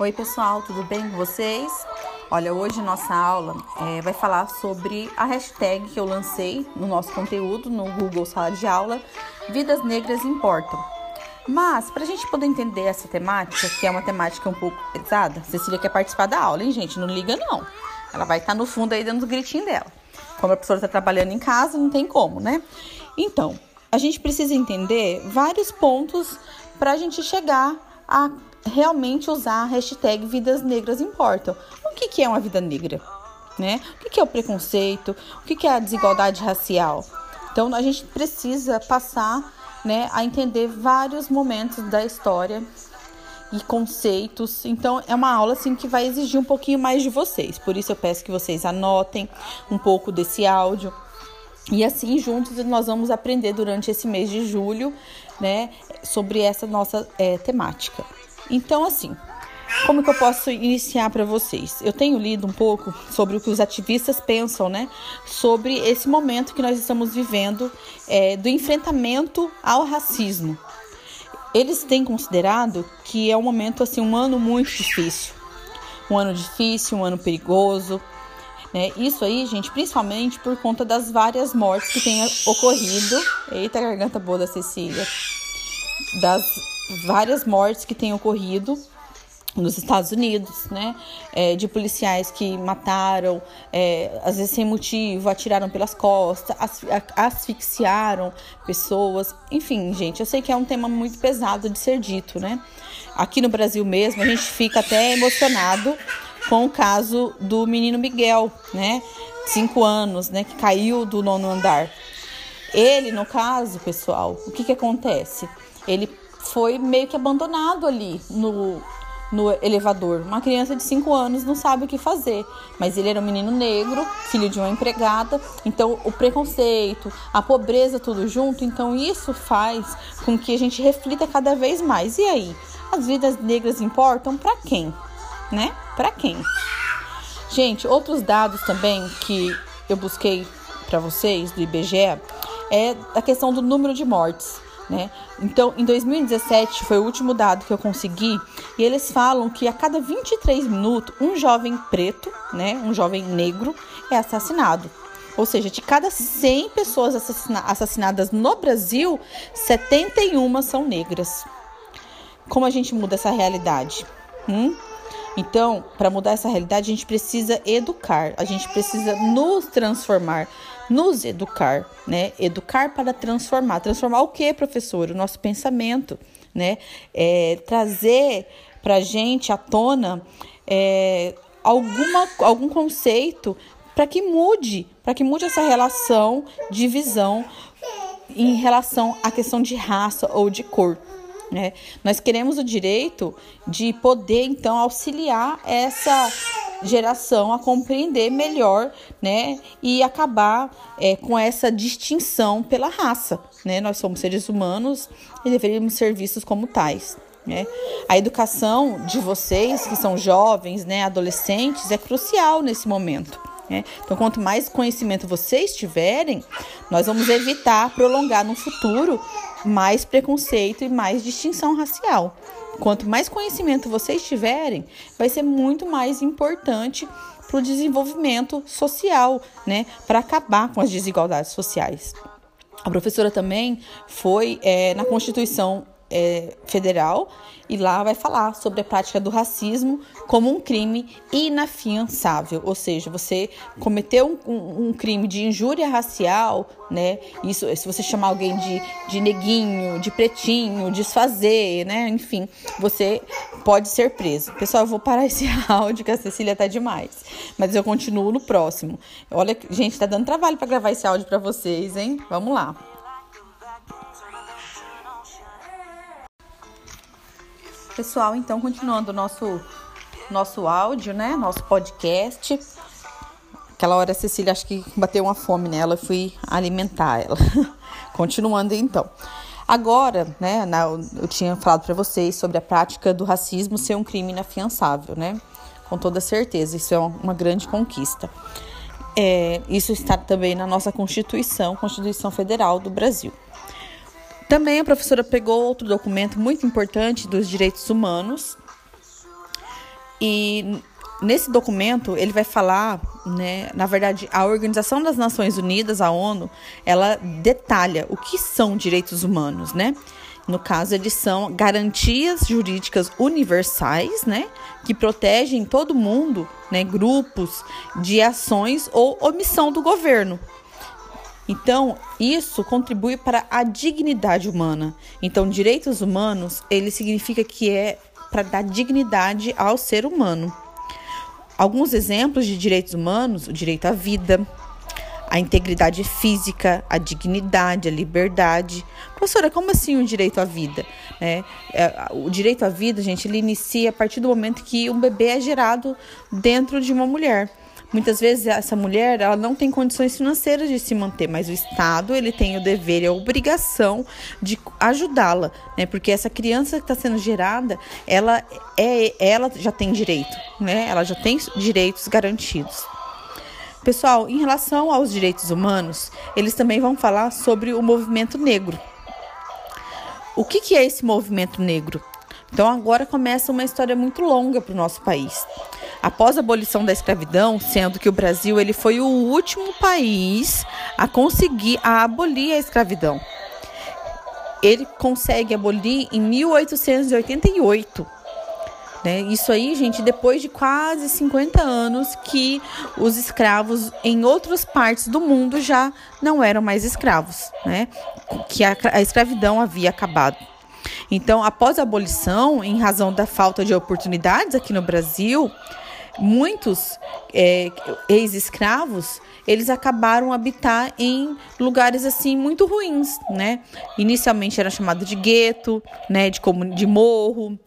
Oi, pessoal, tudo bem com vocês? Olha, hoje nossa aula é, vai falar sobre a hashtag que eu lancei no nosso conteúdo no Google Sala de Aula: Vidas Negras Importam. Mas, para a gente poder entender essa temática, que é uma temática um pouco pesada, Cecília quer participar da aula, hein, gente? Não liga, não. Ela vai estar tá no fundo aí dando os gritinhos dela. Como a professora está trabalhando em casa, não tem como, né? Então, a gente precisa entender vários pontos para a gente chegar a realmente usar a hashtag Vidas Negras Importam. O que, que é uma vida negra? Né? O que, que é o preconceito? O que, que é a desigualdade racial? Então a gente precisa passar né, a entender vários momentos da história e conceitos. Então é uma aula assim que vai exigir um pouquinho mais de vocês. Por isso eu peço que vocês anotem um pouco desse áudio. E assim juntos nós vamos aprender durante esse mês de julho, né, sobre essa nossa é, temática. Então, assim, como que eu posso iniciar para vocês? Eu tenho lido um pouco sobre o que os ativistas pensam, né? Sobre esse momento que nós estamos vivendo é, do enfrentamento ao racismo. Eles têm considerado que é um momento, assim, um ano muito difícil. Um ano difícil, um ano perigoso. Né? Isso aí, gente, principalmente por conta das várias mortes que têm ocorrido. Eita, garganta boa da Cecília. Das várias mortes que têm ocorrido nos Estados Unidos, né? É, de policiais que mataram, é, às vezes sem motivo, atiraram pelas costas, asfixiaram pessoas. Enfim, gente, eu sei que é um tema muito pesado de ser dito, né? Aqui no Brasil mesmo, a gente fica até emocionado com o caso do menino Miguel, né? Cinco anos, né? Que caiu do nono andar. Ele, no caso, pessoal, o que que acontece? Ele foi meio que abandonado ali no, no elevador. Uma criança de 5 anos não sabe o que fazer, mas ele era um menino negro, filho de uma empregada, então o preconceito, a pobreza, tudo junto, então isso faz com que a gente reflita cada vez mais. E aí, as vidas negras importam para quem? Né? Para quem? Gente, outros dados também que eu busquei para vocês do IBGE é a questão do número de mortes. Né? Então, em 2017 foi o último dado que eu consegui e eles falam que a cada 23 minutos um jovem preto, né, um jovem negro é assassinado. Ou seja, de cada 100 pessoas assassina assassinadas no Brasil, 71 são negras. Como a gente muda essa realidade? Hum? Então, para mudar essa realidade, a gente precisa educar, a gente precisa nos transformar, nos educar, né? Educar para transformar. Transformar o que, professor? O nosso pensamento, né? É, trazer para gente à tona é, alguma, algum conceito para que mude, para que mude essa relação de visão em relação à questão de raça ou de cor. Né? Nós queremos o direito de poder, então, auxiliar essa geração a compreender melhor, né, e acabar é, com essa distinção pela raça, né? Nós somos seres humanos e deveríamos ser vistos como tais. Né? A educação de vocês, que são jovens, né, adolescentes, é crucial nesse momento. Né? Então, quanto mais conhecimento vocês tiverem, nós vamos evitar prolongar no futuro mais preconceito e mais distinção racial. Quanto mais conhecimento vocês tiverem, vai ser muito mais importante para o desenvolvimento social, né? Para acabar com as desigualdades sociais. A professora também foi é, na Constituição é, federal e lá vai falar sobre a prática do racismo como um crime inafiançável, ou seja, você cometeu um, um, um, crime de injúria racial, né? Isso, se você chamar alguém de, de neguinho, de pretinho, desfazer, né? Enfim, você pode ser preso. Pessoal, eu vou parar esse áudio que a Cecília tá demais, mas eu continuo no próximo. Olha, gente, tá dando trabalho para gravar esse áudio para vocês, hein? Vamos lá. Pessoal, então continuando o nosso nosso áudio, né? Nosso podcast. Aquela hora a Cecília acho que bateu uma fome nela, eu fui alimentar ela. Continuando então. Agora, né, na, eu tinha falado para vocês sobre a prática do racismo ser um crime inafiançável, né? Com toda certeza, isso é uma grande conquista. É, isso está também na nossa Constituição, Constituição Federal do Brasil. Também a professora pegou outro documento muito importante dos direitos humanos, e nesse documento ele vai falar, né, na verdade, a Organização das Nações Unidas, a ONU, ela detalha o que são direitos humanos, né? No caso, eles são garantias jurídicas universais, né, que protegem todo mundo, né, grupos de ações ou omissão do governo. Então, isso contribui para a dignidade humana. Então, direitos humanos, ele significa que é para dar dignidade ao ser humano. Alguns exemplos de direitos humanos: o direito à vida, a integridade física, a dignidade, a liberdade. Professora, como assim o direito à vida? É, é, o direito à vida, gente, ele inicia a partir do momento que um bebê é gerado dentro de uma mulher. Muitas vezes essa mulher ela não tem condições financeiras de se manter, mas o Estado ele tem o dever e a obrigação de ajudá-la, né? Porque essa criança que está sendo gerada, ela é, ela já tem direito, né? Ela já tem direitos garantidos. Pessoal, em relação aos direitos humanos, eles também vão falar sobre o movimento negro. O que, que é esse movimento negro? Então agora começa uma história muito longa para o nosso país. Após a abolição da escravidão, sendo que o Brasil ele foi o último país a conseguir a abolir a escravidão. Ele consegue abolir em 1888. Né? Isso aí, gente, depois de quase 50 anos que os escravos em outras partes do mundo já não eram mais escravos, né? que a, a escravidão havia acabado. Então, após a abolição, em razão da falta de oportunidades aqui no Brasil, muitos é, ex-escravos eles acabaram habitar em lugares assim muito ruins, né? Inicialmente era chamado de gueto, né? De, de morro,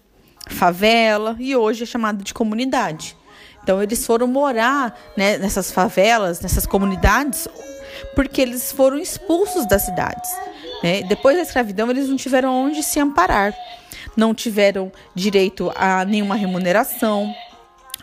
favela e hoje é chamado de comunidade. Então eles foram morar né, nessas favelas, nessas comunidades, porque eles foram expulsos das cidades. Né? Depois da escravidão, eles não tiveram onde se amparar, não tiveram direito a nenhuma remuneração,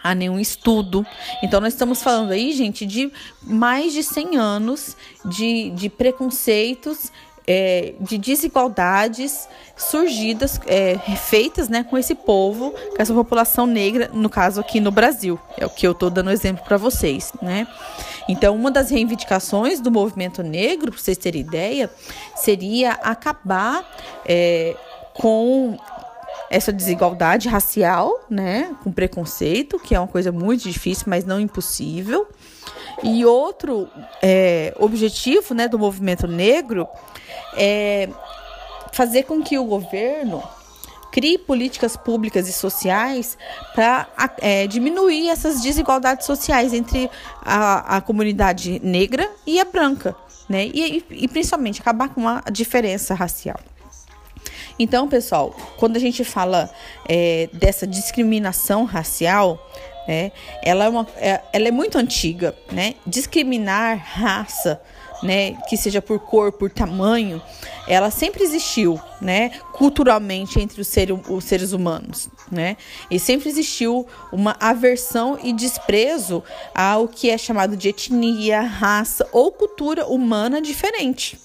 a nenhum estudo. Então, nós estamos falando aí, gente, de mais de 100 anos de, de preconceitos, é, de desigualdades surgidas, é, feitas né, com esse povo, com essa população negra, no caso aqui no Brasil. É o que eu estou dando exemplo para vocês. Né? Então, uma das reivindicações do movimento negro, para vocês terem ideia, seria acabar é, com essa desigualdade racial, né, com preconceito, que é uma coisa muito difícil, mas não impossível. E outro é, objetivo, né, do movimento negro é fazer com que o governo crie políticas públicas e sociais para é, diminuir essas desigualdades sociais entre a, a comunidade negra e a branca, né? E, e, e principalmente acabar com a diferença racial. Então, pessoal, quando a gente fala é, dessa discriminação racial, é, ela, é uma, é, ela é muito antiga, né? Discriminar raça, né, que seja por cor, por tamanho, ela sempre existiu, né, culturalmente entre os, ser, os seres humanos, né? E sempre existiu uma aversão e desprezo ao que é chamado de etnia, raça ou cultura humana diferente.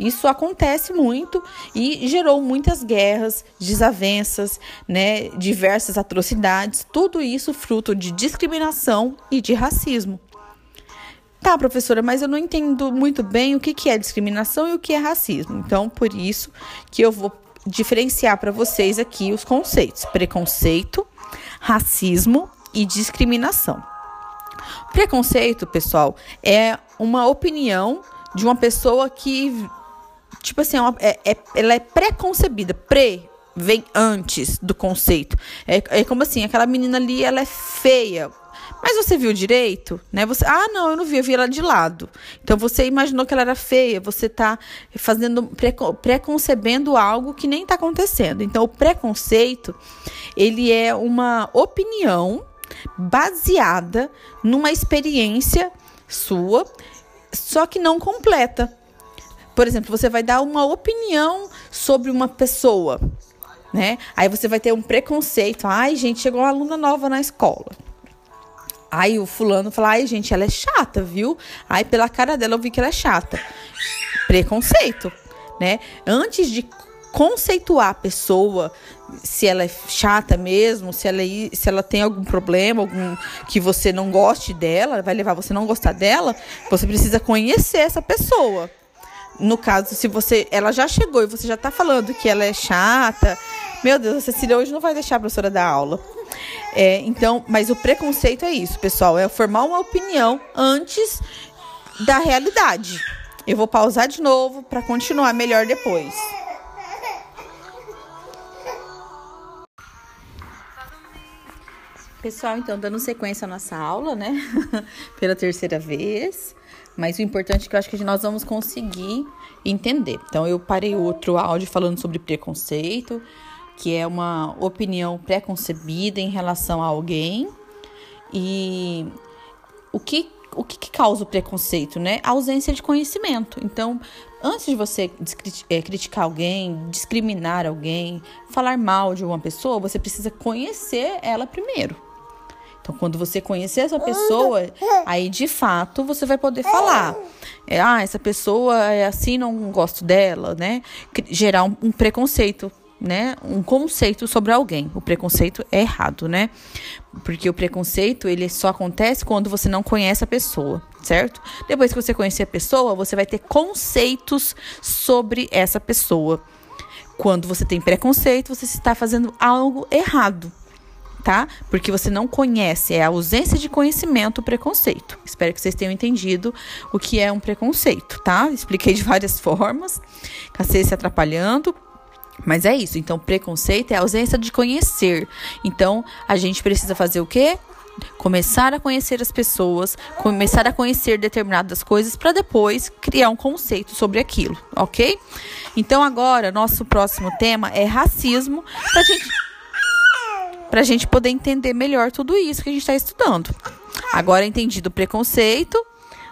Isso acontece muito e gerou muitas guerras, desavenças, né, diversas atrocidades, tudo isso fruto de discriminação e de racismo. Tá, professora, mas eu não entendo muito bem o que, que é discriminação e o que é racismo. Então, por isso que eu vou diferenciar para vocês aqui os conceitos: preconceito, racismo e discriminação. Preconceito, pessoal, é uma opinião de uma pessoa que tipo assim, é, uma, é, é, ela é preconcebida. Pre vem antes do conceito. É, é como assim, aquela menina ali, ela é feia. Mas você viu direito, né? Você, ah, não, eu não vi, eu vi ela de lado. Então você imaginou que ela era feia, você está fazendo preconcebendo algo que nem está acontecendo. Então o preconceito, ele é uma opinião baseada numa experiência sua, só que não completa. Por exemplo, você vai dar uma opinião sobre uma pessoa, né? Aí você vai ter um preconceito. Ai, gente, chegou uma aluna nova na escola. Aí o fulano fala: ai, gente, ela é chata, viu? Aí pela cara dela eu vi que ela é chata. Preconceito, né? Antes de conceituar a pessoa, se ela é chata mesmo, se ela, é, se ela tem algum problema, algum que você não goste dela, vai levar você não gostar dela, você precisa conhecer essa pessoa. No caso, se você. Ela já chegou e você já tá falando que ela é chata. Meu Deus, a Cecília hoje não vai deixar a professora dar aula. É, então, mas o preconceito é isso, pessoal. É formar uma opinião antes da realidade. Eu vou pausar de novo para continuar melhor depois. Pessoal, então, dando sequência à nossa aula, né? Pela terceira vez. Mas o importante é que eu acho que nós vamos conseguir entender. Então, eu parei outro áudio falando sobre preconceito, que é uma opinião pré-concebida em relação a alguém. E o que, o que, que causa o preconceito, né? A ausência de conhecimento. Então, antes de você é, criticar alguém, discriminar alguém, falar mal de uma pessoa, você precisa conhecer ela primeiro. Então, quando você conhecer essa pessoa, aí de fato você vai poder falar. É, ah, essa pessoa é assim, não gosto dela, né? Gerar um, um preconceito né, um conceito sobre alguém. O preconceito é errado, né? Porque o preconceito, ele só acontece quando você não conhece a pessoa, certo? Depois que você conhecer a pessoa, você vai ter conceitos sobre essa pessoa. Quando você tem preconceito, você está fazendo algo errado tá? Porque você não conhece, é a ausência de conhecimento o preconceito. Espero que vocês tenham entendido o que é um preconceito, tá? Expliquei de várias formas, cacei se atrapalhando. Mas é isso. Então, preconceito é a ausência de conhecer. Então, a gente precisa fazer o quê? Começar a conhecer as pessoas, começar a conhecer determinadas coisas para depois criar um conceito sobre aquilo, ok? Então, agora, nosso próximo tema é racismo, para gente para a gente poder entender melhor tudo isso que a gente está estudando. Agora, entendido o preconceito,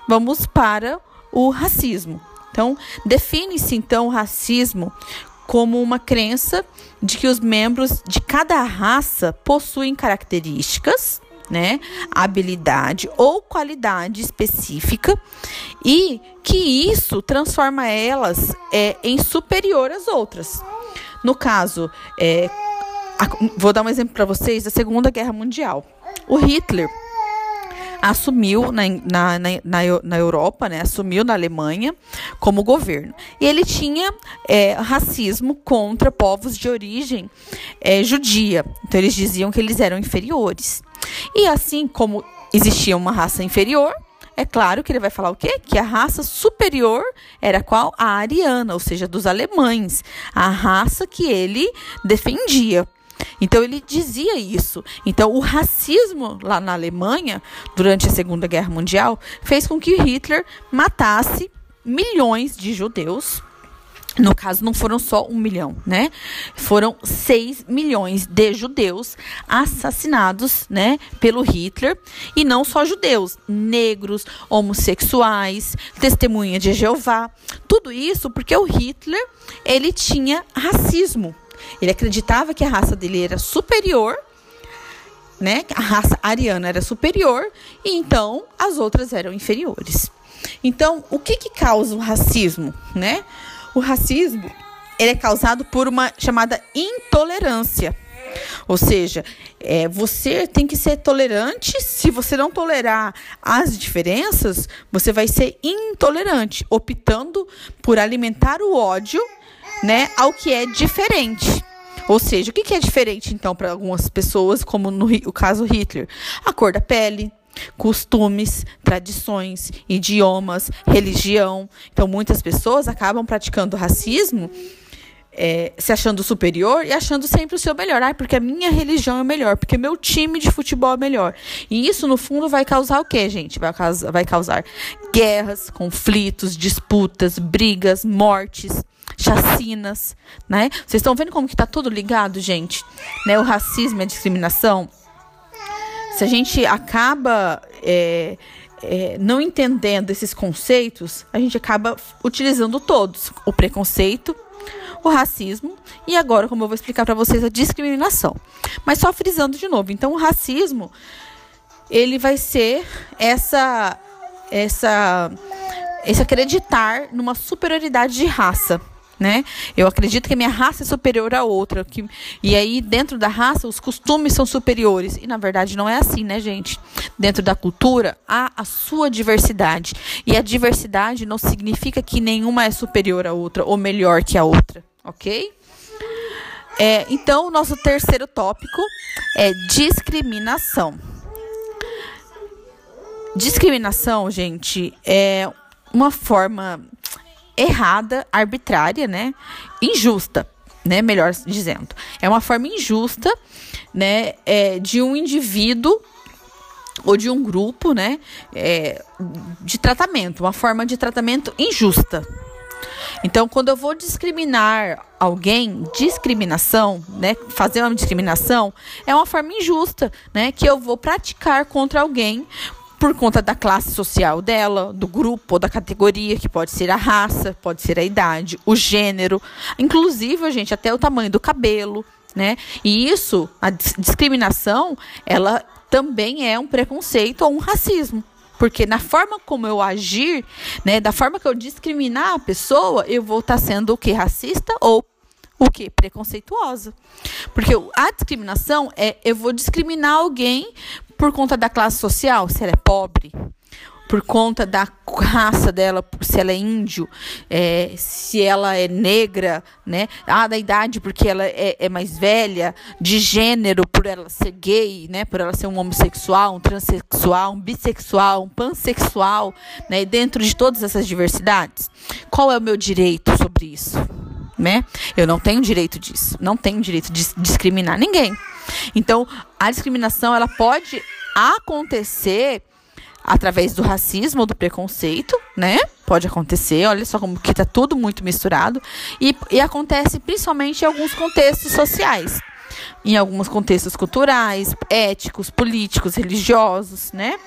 vamos para o racismo. Então, define-se então o racismo como uma crença de que os membros de cada raça possuem características, né, habilidade ou qualidade específica e que isso transforma elas é, em superior às outras. No caso, é, Vou dar um exemplo para vocês da Segunda Guerra Mundial. O Hitler assumiu na, na, na, na, Europa, né, assumiu na Alemanha como governo. E ele tinha é, racismo contra povos de origem é, judia. Então eles diziam que eles eram inferiores. E assim como existia uma raça inferior, é claro que ele vai falar o quê? Que a raça superior era qual? A ariana, ou seja, dos alemães. A raça que ele defendia. Então ele dizia isso. Então o racismo lá na Alemanha, durante a Segunda Guerra Mundial, fez com que Hitler matasse milhões de judeus. No caso, não foram só um milhão, né? Foram seis milhões de judeus assassinados, né, pelo Hitler. E não só judeus, negros, homossexuais, testemunha de Jeová. Tudo isso porque o Hitler, ele tinha racismo. Ele acreditava que a raça dele era superior, né? A raça ariana era superior e então as outras eram inferiores. Então, o que que causa o racismo, né? O racismo, ele é causado por uma chamada intolerância. Ou seja, é, você tem que ser tolerante. Se você não tolerar as diferenças, você vai ser intolerante, optando por alimentar o ódio né, ao que é diferente. Ou seja, o que é diferente então para algumas pessoas, como no o caso Hitler? A cor da pele, costumes, tradições, idiomas, religião. Então, muitas pessoas acabam praticando racismo é, se achando superior e achando sempre o seu melhor. Ah, porque a minha religião é melhor, porque meu time de futebol é melhor. E isso, no fundo, vai causar o quê, gente? Vai causar, vai causar guerras, conflitos, disputas, brigas, mortes chacinas, né? Vocês estão vendo como que tá tudo ligado, gente? Né? O racismo e a discriminação. Se a gente acaba é, é, não entendendo esses conceitos, a gente acaba utilizando todos: o preconceito, o racismo e agora, como eu vou explicar para vocês, a discriminação. Mas só frisando de novo, então o racismo ele vai ser essa essa esse acreditar numa superioridade de raça né? Eu acredito que a minha raça é superior à outra. Que, e aí, dentro da raça, os costumes são superiores. E na verdade não é assim, né, gente? Dentro da cultura, há a sua diversidade. E a diversidade não significa que nenhuma é superior à outra ou melhor que a outra, ok? É, então, o nosso terceiro tópico é discriminação. Discriminação, gente, é uma forma errada, arbitrária, né? Injusta, né? Melhor dizendo. É uma forma injusta, né? É, de um indivíduo ou de um grupo, né? É, de tratamento, uma forma de tratamento injusta. Então, quando eu vou discriminar alguém, discriminação, né, fazer uma discriminação, é uma forma injusta, né, que eu vou praticar contra alguém por conta da classe social dela, do grupo ou da categoria, que pode ser a raça, pode ser a idade, o gênero, inclusive, gente, até o tamanho do cabelo, né? E isso, a discriminação, ela também é um preconceito ou um racismo. Porque na forma como eu agir, né, da forma que eu discriminar a pessoa, eu vou estar tá sendo o que? Racista ou o que? Preconceituosa. Porque a discriminação é eu vou discriminar alguém por conta da classe social, se ela é pobre, por conta da raça dela, se ela é índio, é, se ela é negra, né? Ah, da idade, porque ela é, é, mais velha, de gênero, por ela ser gay, né? Por ela ser um homossexual, um transexual, um bissexual, um pansexual, né? E dentro de todas essas diversidades, qual é o meu direito sobre isso? Né? Eu não tenho direito disso, não tenho direito de discriminar ninguém. Então, a discriminação ela pode acontecer através do racismo ou do preconceito, né? Pode acontecer, olha só como que tá tudo muito misturado. E, e acontece principalmente em alguns contextos sociais. Em alguns contextos culturais, éticos, políticos, religiosos, né?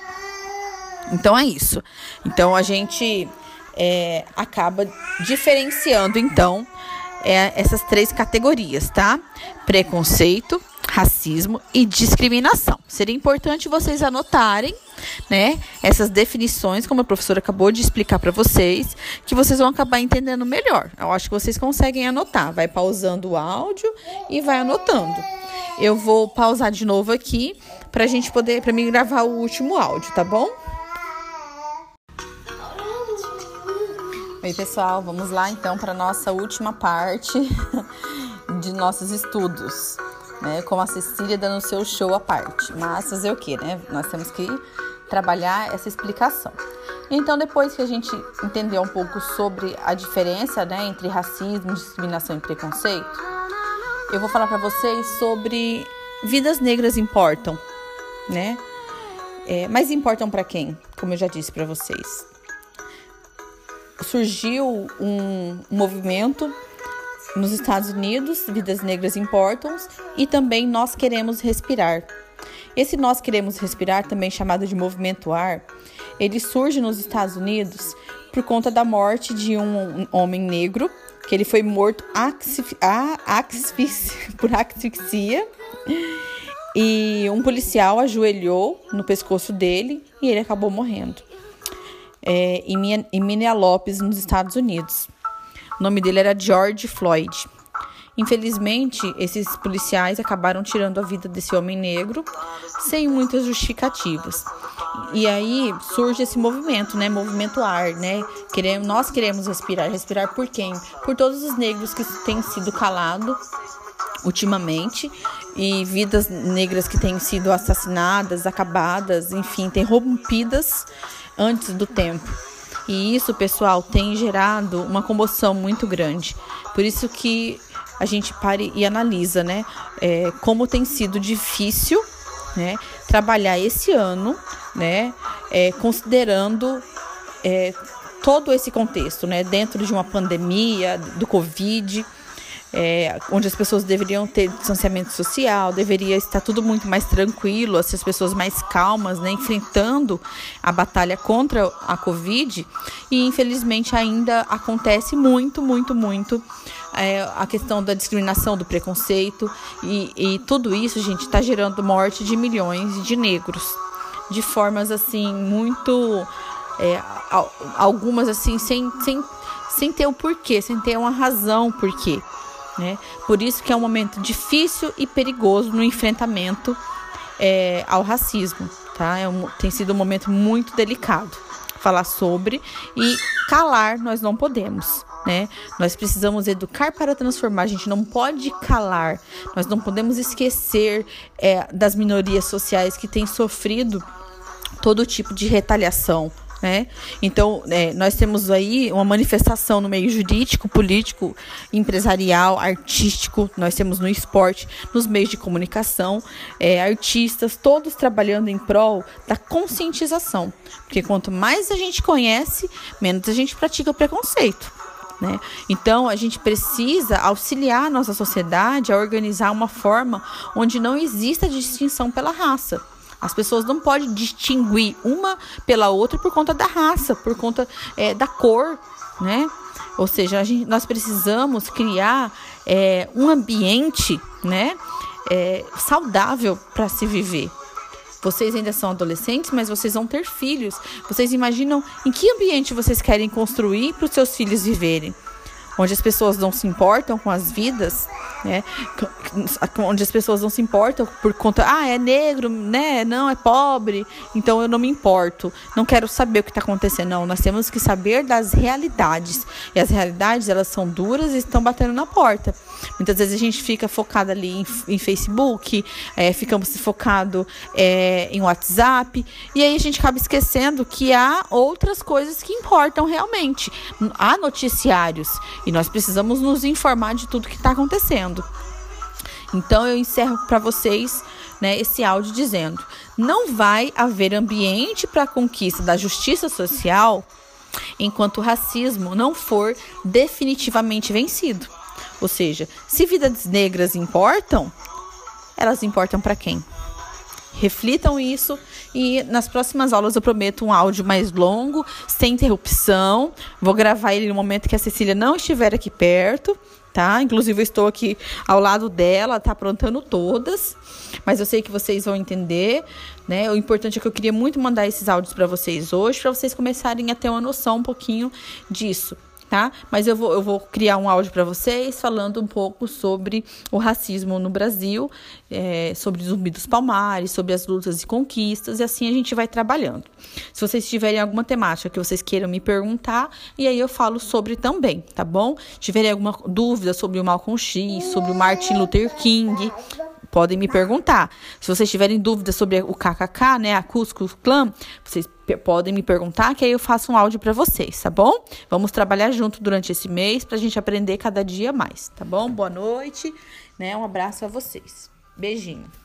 Então é isso. Então a gente é, acaba diferenciando, então, é, essas três categorias, tá? Preconceito, racismo e discriminação. Seria importante vocês anotarem, né, essas definições, como a professora acabou de explicar para vocês, que vocês vão acabar entendendo melhor. Eu acho que vocês conseguem anotar. Vai pausando o áudio e vai anotando. Eu vou pausar de novo aqui para a gente poder, para mim gravar o último áudio, tá bom? Oi, pessoal, vamos lá então para nossa última parte de nossos estudos né? Como a Cecília dando seu show à parte. Mas fazer o que, né? Nós temos que trabalhar essa explicação. Então, depois que a gente entendeu um pouco sobre a diferença né, entre racismo, discriminação e preconceito, eu vou falar para vocês sobre vidas negras importam, né? É, mas importam para quem? Como eu já disse para vocês. Surgiu um movimento nos Estados Unidos, Vidas Negras Importam e também Nós Queremos Respirar. Esse Nós Queremos Respirar, também chamado de Movimento Ar, ele surge nos Estados Unidos por conta da morte de um homem negro, que ele foi morto por asfixia. E um policial ajoelhou no pescoço dele e ele acabou morrendo. É, em Minneapolis, nos Estados Unidos. O nome dele era George Floyd. Infelizmente, esses policiais acabaram tirando a vida desse homem negro sem muitas justificativas. E aí surge esse movimento, né? Movimento ar, né? Queremos, nós queremos respirar. Respirar por quem? Por todos os negros que têm sido calados ultimamente e vidas negras que têm sido assassinadas, acabadas, enfim, interrompidas antes do tempo. E isso, pessoal, tem gerado uma comoção muito grande. Por isso que a gente pare e analisa, né? É, como tem sido difícil, né? Trabalhar esse ano, né? É, considerando é, todo esse contexto, né? Dentro de uma pandemia do Covid é, onde as pessoas deveriam ter distanciamento social, deveria estar tudo muito mais tranquilo, as pessoas mais calmas, né, enfrentando a batalha contra a Covid. E infelizmente ainda acontece muito, muito, muito é, a questão da discriminação, do preconceito. E, e tudo isso, gente, está gerando morte de milhões de negros de formas assim muito. É, algumas assim sem, sem sem ter o porquê, sem ter uma razão porquê. Né? Por isso que é um momento difícil e perigoso no enfrentamento é, ao racismo. Tá? É um, tem sido um momento muito delicado falar sobre e calar nós não podemos. Né? Nós precisamos educar para transformar. A gente não pode calar. Nós não podemos esquecer é, das minorias sociais que têm sofrido todo tipo de retaliação, né? Então, é, nós temos aí uma manifestação no meio jurídico, político, empresarial, artístico, nós temos no esporte, nos meios de comunicação, é, artistas, todos trabalhando em prol da conscientização. Porque quanto mais a gente conhece, menos a gente pratica preconceito. Né? Então, a gente precisa auxiliar a nossa sociedade a organizar uma forma onde não exista distinção pela raça. As pessoas não podem distinguir uma pela outra por conta da raça, por conta é, da cor, né? Ou seja, gente, nós precisamos criar é, um ambiente, né, é, saudável para se viver. Vocês ainda são adolescentes, mas vocês vão ter filhos. Vocês imaginam em que ambiente vocês querem construir para os seus filhos viverem? Onde as pessoas não se importam com as vidas, né? Onde as pessoas não se importam por conta, ah, é negro, né? Não, é pobre, então eu não me importo. Não quero saber o que está acontecendo. Não, nós temos que saber das realidades. E as realidades, elas são duras e estão batendo na porta. Muitas vezes a gente fica focado ali em, em Facebook, é, ficamos focado é, em WhatsApp, e aí a gente acaba esquecendo que há outras coisas que importam realmente. Há noticiários e nós precisamos nos informar de tudo que está acontecendo. Então eu encerro para vocês né, esse áudio dizendo: não vai haver ambiente para a conquista da justiça social enquanto o racismo não for definitivamente vencido. Ou seja, se vidas negras importam, elas importam para quem? Reflitam isso e nas próximas aulas eu prometo um áudio mais longo, sem interrupção. Vou gravar ele no momento que a Cecília não estiver aqui perto, tá? Inclusive eu estou aqui ao lado dela, tá aprontando todas, mas eu sei que vocês vão entender, né? O importante é que eu queria muito mandar esses áudios para vocês hoje, para vocês começarem a ter uma noção um pouquinho disso tá? Mas eu vou, eu vou criar um áudio para vocês falando um pouco sobre o racismo no Brasil, é, sobre Zumbi dos Palmares, sobre as lutas e conquistas, e assim a gente vai trabalhando. Se vocês tiverem alguma temática que vocês queiram me perguntar, e aí eu falo sobre também, tá bom? Tiverem alguma dúvida sobre o Malcolm X, sobre o Martin Luther King, podem me perguntar. Se vocês tiverem dúvidas sobre o KKK, né, a Cusco Clan, vocês podem me perguntar que aí eu faço um áudio para vocês, tá bom? Vamos trabalhar junto durante esse mês pra gente aprender cada dia mais, tá bom? Boa noite, né? Um abraço a vocês. Beijinho.